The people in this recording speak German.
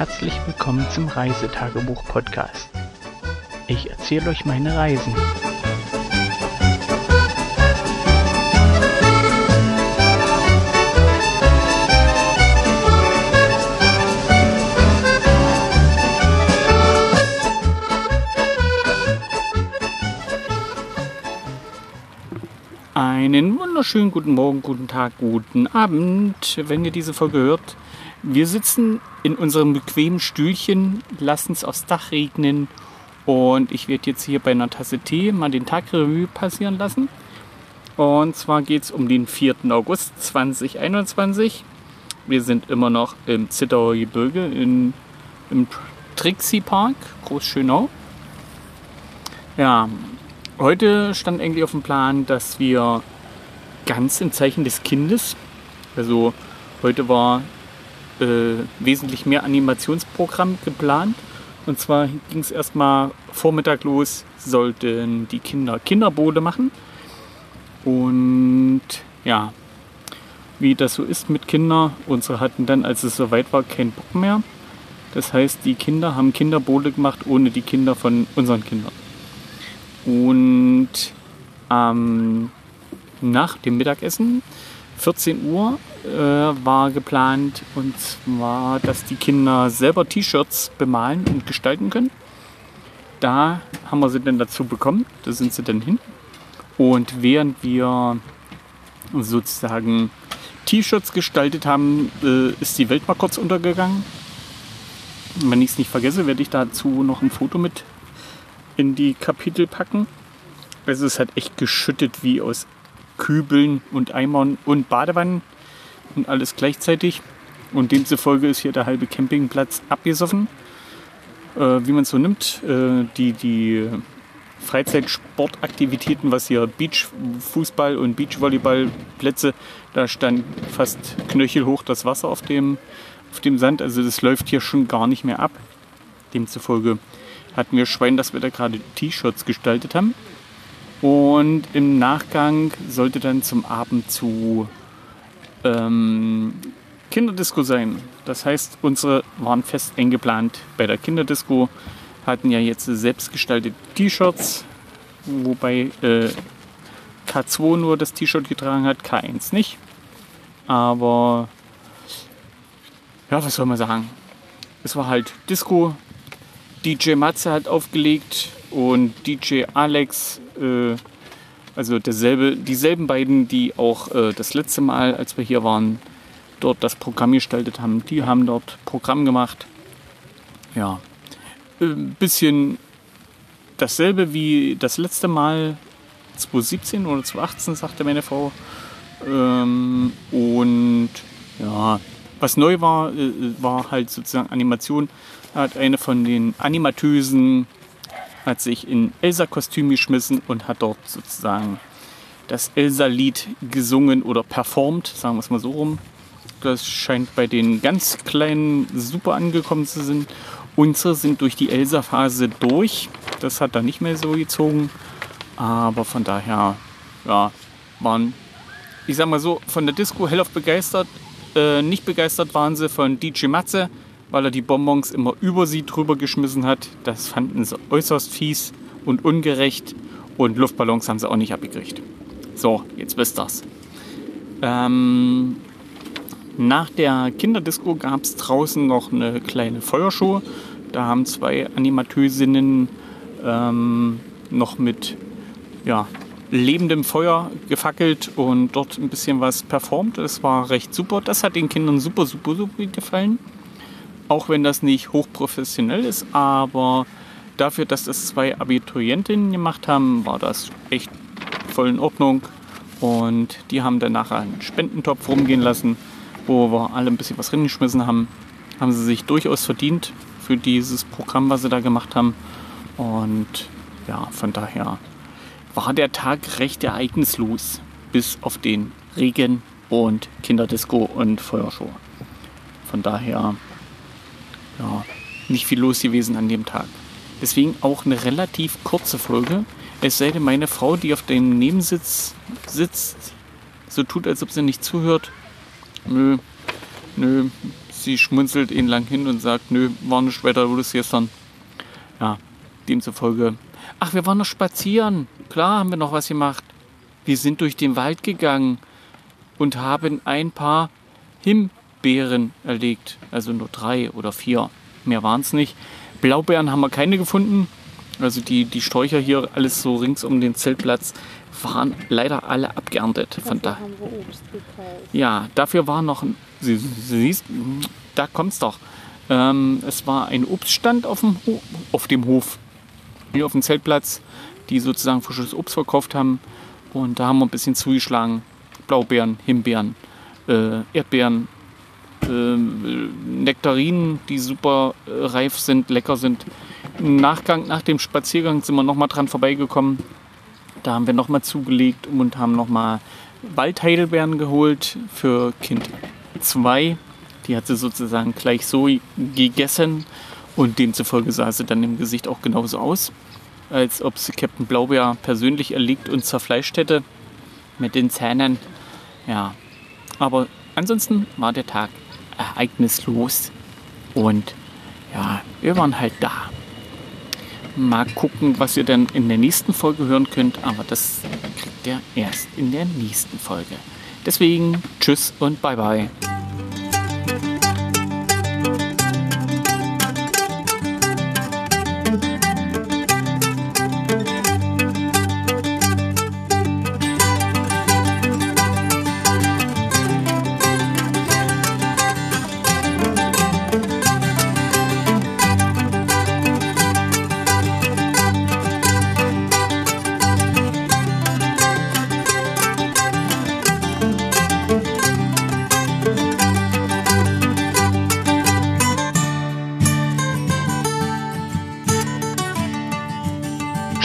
Herzlich willkommen zum Reisetagebuch-Podcast. Ich erzähle euch meine Reisen. Einen wunderschönen guten Morgen, guten Tag, guten Abend, wenn ihr diese Folge hört. Wir sitzen in unserem bequemen Stühlchen, lassen es aufs Dach regnen und ich werde jetzt hier bei einer Tasse Tee mal den Tag Revue passieren lassen. Und zwar geht es um den 4. August 2021. Wir sind immer noch im Zittauer Gebirge in, im Trixie Park, Großschönau. Ja, heute stand eigentlich auf dem Plan, dass wir ganz im Zeichen des Kindes, also heute war äh, wesentlich mehr Animationsprogramm geplant. Und zwar ging es erstmal Vormittag los, sollten die Kinder Kinderbode machen. Und ja, wie das so ist mit Kindern, unsere hatten dann, als es soweit war, keinen Bock mehr. Das heißt, die Kinder haben Kinderbode gemacht ohne die Kinder von unseren Kindern. Und ähm, nach dem Mittagessen 14 Uhr äh, war geplant und zwar, dass die Kinder selber T-Shirts bemalen und gestalten können. Da haben wir sie dann dazu bekommen, da sind sie dann hin. Und während wir sozusagen T-Shirts gestaltet haben, äh, ist die Welt mal kurz untergegangen. Wenn ich es nicht vergesse, werde ich dazu noch ein Foto mit in die Kapitel packen. Also es hat echt geschüttet wie aus Kübeln und Eimern und Badewannen und alles gleichzeitig. Und demzufolge ist hier der halbe Campingplatz abgesoffen. Äh, wie man es so nimmt, äh, die, die Freizeitsportaktivitäten, was hier Beachfußball und Beachvolleyballplätze, da stand fast knöchelhoch das Wasser auf dem, auf dem Sand. Also das läuft hier schon gar nicht mehr ab. Demzufolge hatten wir Schwein, dass wir da gerade T-Shirts gestaltet haben. Und im Nachgang sollte dann zum Abend zu ähm, Kinderdisco sein. Das heißt, unsere waren fest eingeplant bei der Kinderdisco, hatten ja jetzt selbstgestaltete T-Shirts, wobei äh, K2 nur das T-Shirt getragen hat, K1 nicht. Aber ja, was soll man sagen? Es war halt Disco. DJ Matze hat aufgelegt und DJ Alex äh, also derselbe, dieselben beiden, die auch äh, das letzte Mal, als wir hier waren, dort das Programm gestaltet haben, die haben dort Programm gemacht. Ja, ein bisschen dasselbe wie das letzte Mal 2017 oder 2018, sagte meine Frau. Ähm, und ja, was neu war, äh, war halt sozusagen Animation. Hat eine von den Animatösen hat sich in Elsa-Kostüm geschmissen und hat dort sozusagen das Elsa-Lied gesungen oder performt, sagen wir es mal so rum. Das scheint bei den ganz Kleinen super angekommen zu sein. Unsere sind durch die Elsa-Phase durch. Das hat da nicht mehr so gezogen. Aber von daher, ja, waren, ich sag mal so, von der Disco hellauf begeistert. Äh, nicht begeistert waren sie von DJ Matze weil er die Bonbons immer über sie drüber geschmissen hat. Das fanden sie äußerst fies und ungerecht und Luftballons haben sie auch nicht abgekriegt. So, jetzt wisst ihr's. Ähm, nach der Kinderdisco gab es draußen noch eine kleine Feuershow. Da haben zwei Animatösinnen ähm, noch mit ja, lebendem Feuer gefackelt und dort ein bisschen was performt. Das war recht super. Das hat den Kindern super, super, super gefallen. Auch wenn das nicht hochprofessionell ist, aber dafür, dass das zwei Abiturientinnen gemacht haben, war das echt voll in Ordnung. Und die haben danach einen Spendentopf rumgehen lassen, wo wir alle ein bisschen was reingeschmissen haben. Haben sie sich durchaus verdient für dieses Programm, was sie da gemacht haben. Und ja, von daher war der Tag recht ereignislos, bis auf den Regen und Kinderdisco und Feuershow. Von daher ja, nicht viel los gewesen an dem Tag. Deswegen auch eine relativ kurze Folge. Es sei denn, meine Frau, die auf dem Nebensitz sitzt, so tut, als ob sie nicht zuhört. Nö, nö, sie schmunzelt ihn lang hin und sagt, nö, war nicht weiter, es gestern. Ja, demzufolge. Ach, wir waren noch spazieren. Klar haben wir noch was gemacht. Wir sind durch den Wald gegangen und haben ein paar Himbeeren erlegt. Also nur drei oder vier. Mehr waren es nicht. Blaubeeren haben wir keine gefunden. Also die, die Sträucher hier, alles so rings um den Zeltplatz, waren leider alle abgeerntet. Von da. haben wir Obst gekauft. Ja, dafür war noch ein. Sie, sie siehst, da kommt's doch. Ähm, es war ein Obststand auf dem, Ho auf dem Hof, hier auf dem Zeltplatz, die sozusagen frisches Obst verkauft haben. Und da haben wir ein bisschen zugeschlagen. Blaubeeren, Himbeeren, äh, Erdbeeren, Nektarinen, die super äh, reif sind, lecker sind. Im Nachgang, nach dem Spaziergang sind wir nochmal dran vorbeigekommen. Da haben wir nochmal zugelegt und haben nochmal Waldheidelbeeren geholt für Kind 2. Die hat sie sozusagen gleich so gegessen und demzufolge sah sie dann im Gesicht auch genauso aus, als ob sie Captain Blaubeer persönlich erlegt und zerfleischt hätte mit den Zähnen. Ja, aber ansonsten war der Tag ereignislos und ja, wir waren halt da. Mal gucken, was ihr dann in der nächsten Folge hören könnt, aber das kriegt ihr erst in der nächsten Folge. Deswegen tschüss und bye bye.